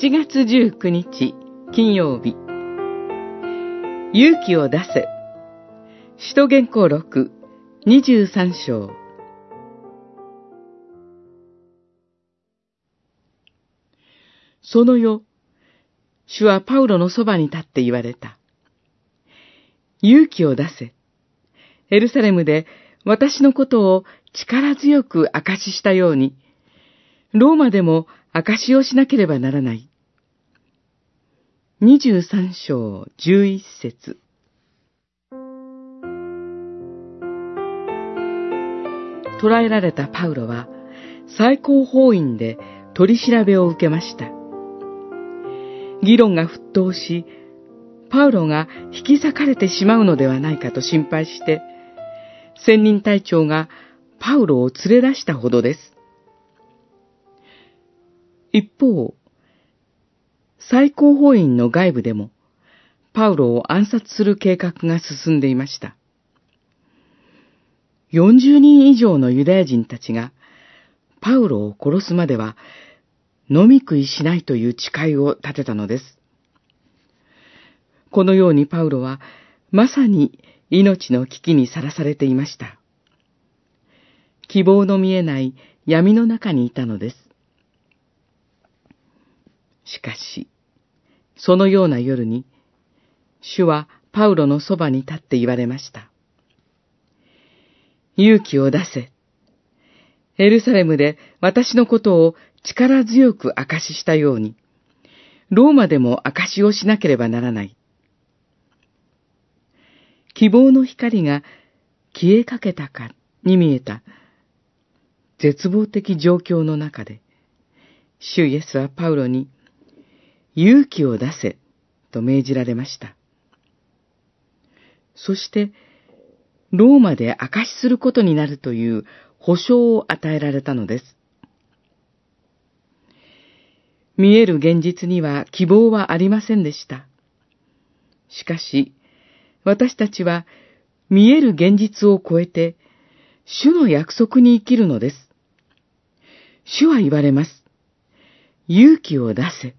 4月19日金曜日勇気を出せ使徒原稿録23章その夜、主はパウロのそばに立って言われた。勇気を出せ。エルサレムで私のことを力強く証ししたように、ローマでも証しをしなければならない。二十三章十一節捕らえられたパウロは最高法院で取り調べを受けました。議論が沸騰し、パウロが引き裂かれてしまうのではないかと心配して、仙人隊長がパウロを連れ出したほどです。一方、最高法院の外部でも、パウロを暗殺する計画が進んでいました。40人以上のユダヤ人たちが、パウロを殺すまでは、飲み食いしないという誓いを立てたのです。このようにパウロは、まさに命の危機にさらされていました。希望の見えない闇の中にいたのです。しかし、そのような夜に、主はパウロのそばに立って言われました。勇気を出せ。エルサレムで私のことを力強く証ししたように、ローマでも証しをしなければならない。希望の光が消えかけたかに見えた絶望的状況の中で、主イエスはパウロに勇気を出せと命じられました。そして、ローマで証しすることになるという保証を与えられたのです。見える現実には希望はありませんでした。しかし、私たちは見える現実を超えて、主の約束に生きるのです。主は言われます。勇気を出せ。